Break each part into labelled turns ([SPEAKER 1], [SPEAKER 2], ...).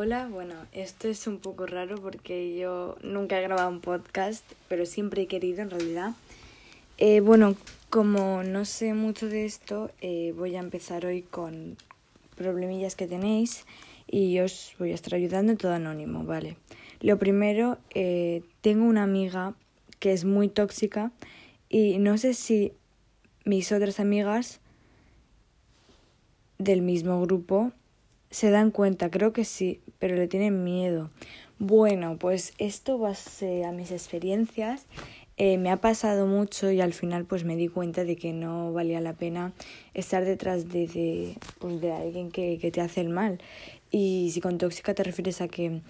[SPEAKER 1] Hola, bueno, esto es un poco raro porque yo nunca he grabado un podcast, pero siempre he querido en realidad. Eh, bueno, como no sé mucho de esto, eh, voy a empezar hoy con problemillas que tenéis y os voy a estar ayudando todo anónimo, ¿vale? Lo primero, eh, tengo una amiga que es muy tóxica y no sé si mis otras amigas del mismo grupo se dan cuenta, creo que sí, pero le tienen miedo. Bueno, pues esto va a mis experiencias. Eh, me ha pasado mucho y al final pues me di cuenta de que no valía la pena estar detrás de, de, pues, de alguien que, que te hace el mal. Y si con tóxica te refieres a que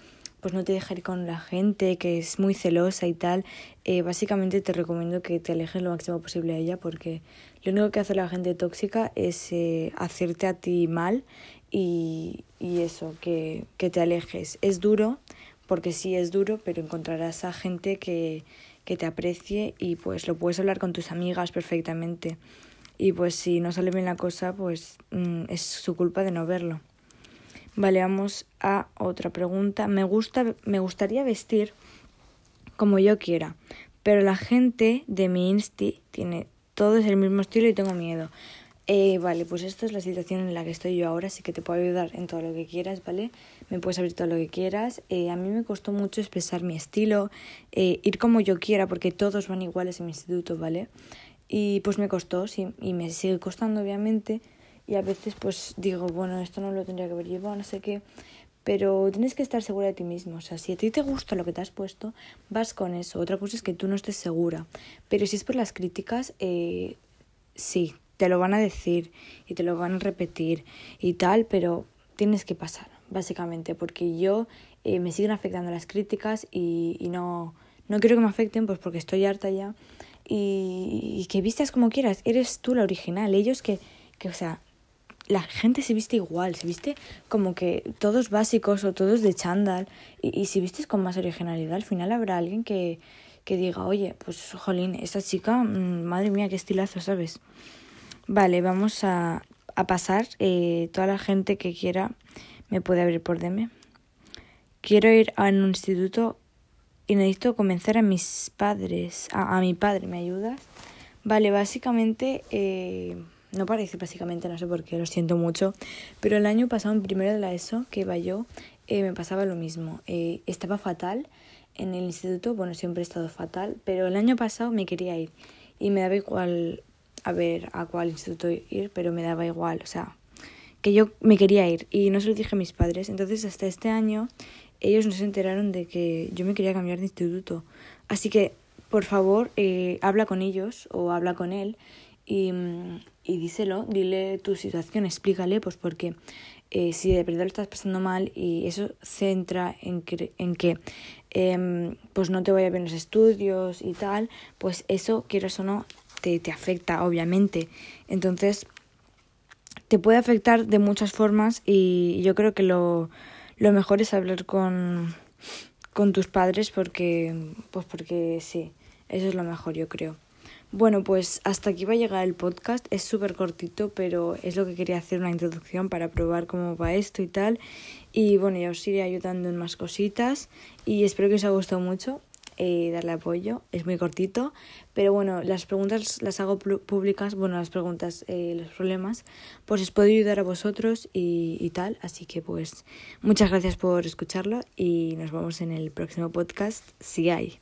[SPEAKER 1] pues no te deja ir con la gente, que es muy celosa y tal, eh, básicamente te recomiendo que te alejes lo máximo posible de ella porque lo único que hace la gente tóxica es eh, hacerte a ti mal y, y eso, que, que te alejes. Es duro, porque sí es duro, pero encontrarás a gente que, que te aprecie y pues lo puedes hablar con tus amigas perfectamente. Y pues si no sale bien la cosa, pues mm, es su culpa de no verlo. Vale, vamos a otra pregunta. Me gusta, me gustaría vestir como yo quiera, pero la gente de mi Insti tiene todos el mismo estilo y tengo miedo. Eh, vale, pues esta es la situación en la que estoy yo ahora, así que te puedo ayudar en todo lo que quieras, ¿vale? Me puedes abrir todo lo que quieras. Eh, a mí me costó mucho expresar mi estilo, eh, ir como yo quiera, porque todos van iguales en mi instituto, ¿vale? Y pues me costó, sí, y me sigue costando, obviamente. Y a veces pues digo, bueno, esto no lo tendría que haber llevado, no sé qué. Pero tienes que estar segura de ti mismo. O sea, si a ti te gusta lo que te has puesto, vas con eso. Otra cosa es que tú no estés segura. Pero si es por las críticas, eh, sí, te lo van a decir y te lo van a repetir y tal, pero tienes que pasar, básicamente, porque yo eh, me siguen afectando las críticas y, no, no quiero que me afecten, pues porque estoy harta ya. Y, y que vistas como quieras, eres tú la original. Ellos que, que, o sea, la gente se viste igual, se viste como que todos básicos o todos de chándal. Y, y si vistes con más originalidad, al final habrá alguien que, que diga, oye, pues jolín, esta chica, mm, madre mía, qué estilazo, ¿sabes? Vale, vamos a, a pasar. Eh, toda la gente que quiera me puede abrir por DM. Quiero ir a un instituto y necesito convencer a mis padres, a, a mi padre, ¿me ayudas? Vale, básicamente, eh, no parece básicamente, no sé por qué, lo siento mucho, pero el año pasado, en primero de la ESO, que iba yo, eh, me pasaba lo mismo. Eh, estaba fatal en el instituto, bueno, siempre he estado fatal, pero el año pasado me quería ir y me daba igual a ver a cuál instituto ir, pero me daba igual, o sea, que yo me quería ir y no se lo dije a mis padres. Entonces, hasta este año, ellos no se enteraron de que yo me quería cambiar de instituto. Así que, por favor, eh, habla con ellos o habla con él y, y díselo, dile tu situación, explícale, pues porque eh, si de verdad lo estás pasando mal y eso centra en que, en que eh, pues no te vaya bien los estudios y tal, pues eso, quieras o no, te, te afecta, obviamente. Entonces, te puede afectar de muchas formas y yo creo que lo, lo mejor es hablar con, con tus padres porque, pues porque sí, eso es lo mejor, yo creo. Bueno, pues hasta aquí va a llegar el podcast. Es súper cortito, pero es lo que quería hacer una introducción para probar cómo va esto y tal. Y bueno, ya os iré ayudando en más cositas. Y espero que os haya gustado mucho eh, darle apoyo. Es muy cortito, pero bueno, las preguntas las hago públicas, bueno, las preguntas, eh, los problemas, pues os puedo ayudar a vosotros y, y tal. Así que pues muchas gracias por escucharlo y nos vemos en el próximo podcast, si hay.